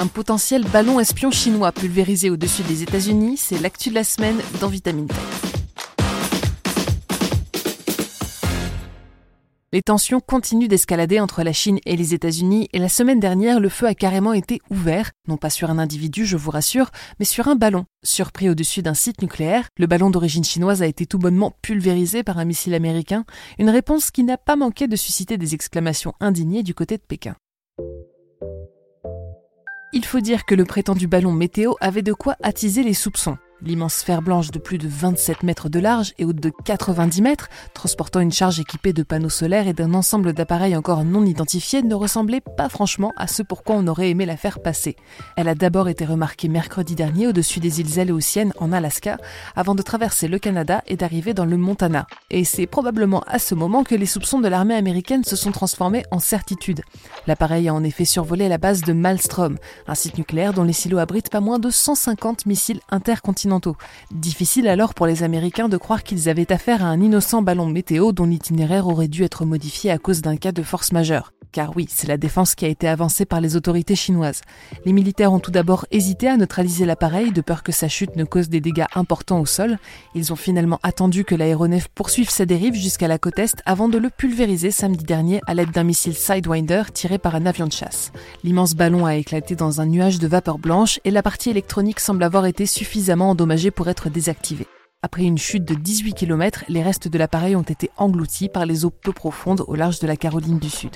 Un potentiel ballon espion chinois pulvérisé au-dessus des États-Unis, c'est l'actu de la semaine dans Vitamine Tech. Les tensions continuent d'escalader entre la Chine et les États-Unis et la semaine dernière, le feu a carrément été ouvert, non pas sur un individu, je vous rassure, mais sur un ballon. Surpris au-dessus d'un site nucléaire, le ballon d'origine chinoise a été tout bonnement pulvérisé par un missile américain, une réponse qui n'a pas manqué de susciter des exclamations indignées du côté de Pékin. Il faut dire que le prétendu ballon météo avait de quoi attiser les soupçons. L'immense sphère blanche de plus de 27 mètres de large et haute de 90 mètres, transportant une charge équipée de panneaux solaires et d'un ensemble d'appareils encore non identifiés, ne ressemblait pas franchement à ce pourquoi on aurait aimé la faire passer. Elle a d'abord été remarquée mercredi dernier au-dessus des îles Aléoutiennes en Alaska, avant de traverser le Canada et d'arriver dans le Montana. Et c'est probablement à ce moment que les soupçons de l'armée américaine se sont transformés en certitude. L'appareil a en effet survolé la base de Malmstrom, un site nucléaire dont les silos abritent pas moins de 150 missiles intercontinentaux Difficile alors pour les Américains de croire qu'ils avaient affaire à un innocent ballon météo dont l'itinéraire aurait dû être modifié à cause d'un cas de force majeure. Car oui, c'est la défense qui a été avancée par les autorités chinoises. Les militaires ont tout d'abord hésité à neutraliser l'appareil de peur que sa chute ne cause des dégâts importants au sol. Ils ont finalement attendu que l'aéronef poursuive sa dérive jusqu'à la côte est avant de le pulvériser samedi dernier à l'aide d'un missile Sidewinder tiré par un avion de chasse. L'immense ballon a éclaté dans un nuage de vapeur blanche et la partie électronique semble avoir été suffisamment pour être désactivé. Après une chute de 18 km, les restes de l'appareil ont été engloutis par les eaux peu profondes au large de la Caroline du Sud.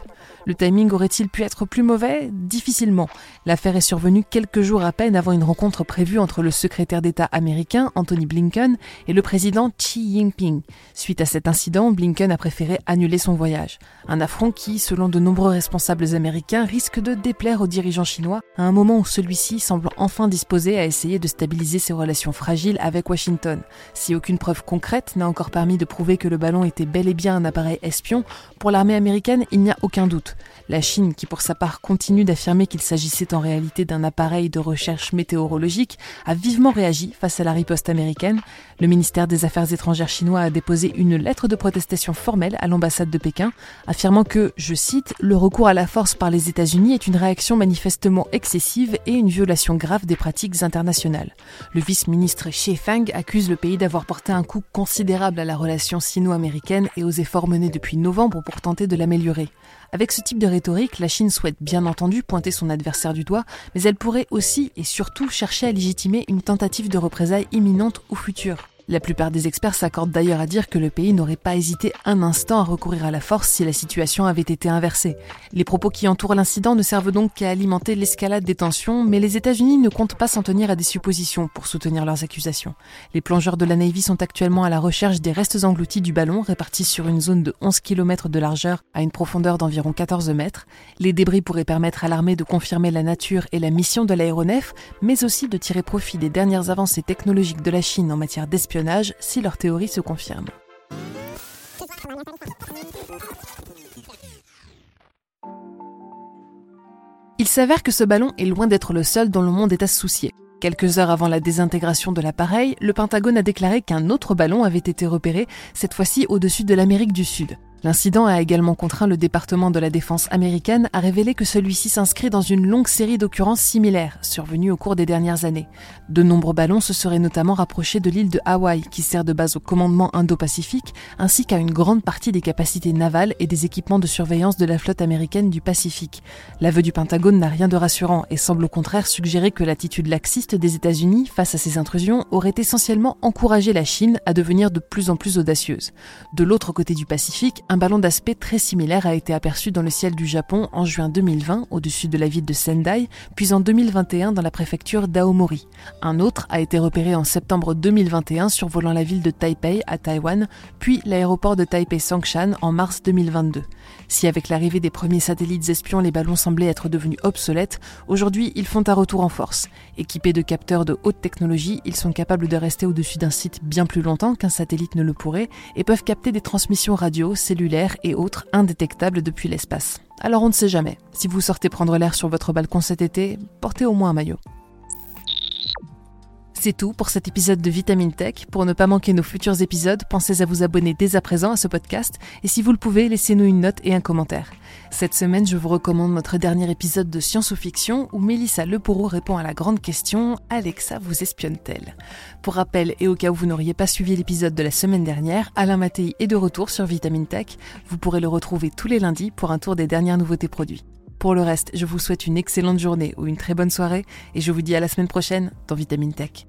Le timing aurait-il pu être plus mauvais? Difficilement. L'affaire est survenue quelques jours à peine avant une rencontre prévue entre le secrétaire d'État américain Anthony Blinken et le président Xi Jinping. Suite à cet incident, Blinken a préféré annuler son voyage. Un affront qui, selon de nombreux responsables américains, risque de déplaire aux dirigeants chinois à un moment où celui-ci semble enfin disposé à essayer de stabiliser ses relations fragiles avec Washington. Si aucune preuve concrète n'a encore permis de prouver que le ballon était bel et bien un appareil espion, pour l'armée américaine, il n'y a aucun doute. La Chine, qui pour sa part continue d'affirmer qu'il s'agissait en réalité d'un appareil de recherche météorologique, a vivement réagi face à la riposte américaine. Le ministère des Affaires étrangères chinois a déposé une lettre de protestation formelle à l'ambassade de Pékin, affirmant que, je cite, le recours à la force par les États-Unis est une réaction manifestement excessive et une violation grave des pratiques internationales. Le vice-ministre Xie Feng accuse le pays d'avoir porté un coup considérable à la relation sino-américaine et aux efforts menés depuis novembre pour tenter de l'améliorer. Avec ce type de rhétorique, la Chine souhaite bien entendu pointer son adversaire du doigt, mais elle pourrait aussi et surtout chercher à légitimer une tentative de représailles imminente ou future. La plupart des experts s'accordent d'ailleurs à dire que le pays n'aurait pas hésité un instant à recourir à la force si la situation avait été inversée. Les propos qui entourent l'incident ne servent donc qu'à alimenter l'escalade des tensions, mais les États-Unis ne comptent pas s'en tenir à des suppositions pour soutenir leurs accusations. Les plongeurs de la Navy sont actuellement à la recherche des restes engloutis du ballon répartis sur une zone de 11 km de largeur à une profondeur d'environ 14 mètres. Les débris pourraient permettre à l'armée de confirmer la nature et la mission de l'aéronef, mais aussi de tirer profit des dernières avancées technologiques de la Chine en matière d'espionnage si leur théorie se confirme. Il s'avère que ce ballon est loin d'être le seul dont le monde est à se soucier. Quelques heures avant la désintégration de l'appareil, le Pentagone a déclaré qu'un autre ballon avait été repéré, cette fois-ci au-dessus de l'Amérique du Sud. L'incident a également contraint le département de la défense américaine à révéler que celui-ci s'inscrit dans une longue série d'occurrences similaires survenues au cours des dernières années. De nombreux ballons se seraient notamment rapprochés de l'île de Hawaï, qui sert de base au commandement Indo-Pacifique, ainsi qu'à une grande partie des capacités navales et des équipements de surveillance de la flotte américaine du Pacifique. L'aveu du Pentagone n'a rien de rassurant et semble au contraire suggérer que l'attitude laxiste des États-Unis face à ces intrusions aurait essentiellement encouragé la Chine à devenir de plus en plus audacieuse. De l'autre côté du Pacifique, un ballon d'aspect très similaire a été aperçu dans le ciel du Japon en juin 2020 au-dessus de la ville de Sendai, puis en 2021 dans la préfecture d'Aomori. Un autre a été repéré en septembre 2021 survolant la ville de Taipei à Taïwan, puis l'aéroport de Taipei Songshan en mars 2022. Si avec l'arrivée des premiers satellites espions les ballons semblaient être devenus obsolètes, aujourd'hui ils font un retour en force. Équipés de capteurs de haute technologie, ils sont capables de rester au-dessus d'un site bien plus longtemps qu'un satellite ne le pourrait et peuvent capter des transmissions radio, cellulaires et autres indétectables depuis l'espace. Alors on ne sait jamais. Si vous sortez prendre l'air sur votre balcon cet été, portez au moins un maillot. C'est tout pour cet épisode de Vitamine Tech. Pour ne pas manquer nos futurs épisodes, pensez à vous abonner dès à présent à ce podcast et si vous le pouvez, laissez-nous une note et un commentaire. Cette semaine, je vous recommande notre dernier épisode de Science ou Fiction où Mélissa Lepourreau répond à la grande question Alexa vous espionne-t-elle? Pour rappel et au cas où vous n'auriez pas suivi l'épisode de la semaine dernière, Alain Mattei est de retour sur Vitamine Tech. Vous pourrez le retrouver tous les lundis pour un tour des dernières nouveautés produits. Pour le reste, je vous souhaite une excellente journée ou une très bonne soirée et je vous dis à la semaine prochaine dans Vitamine Tech.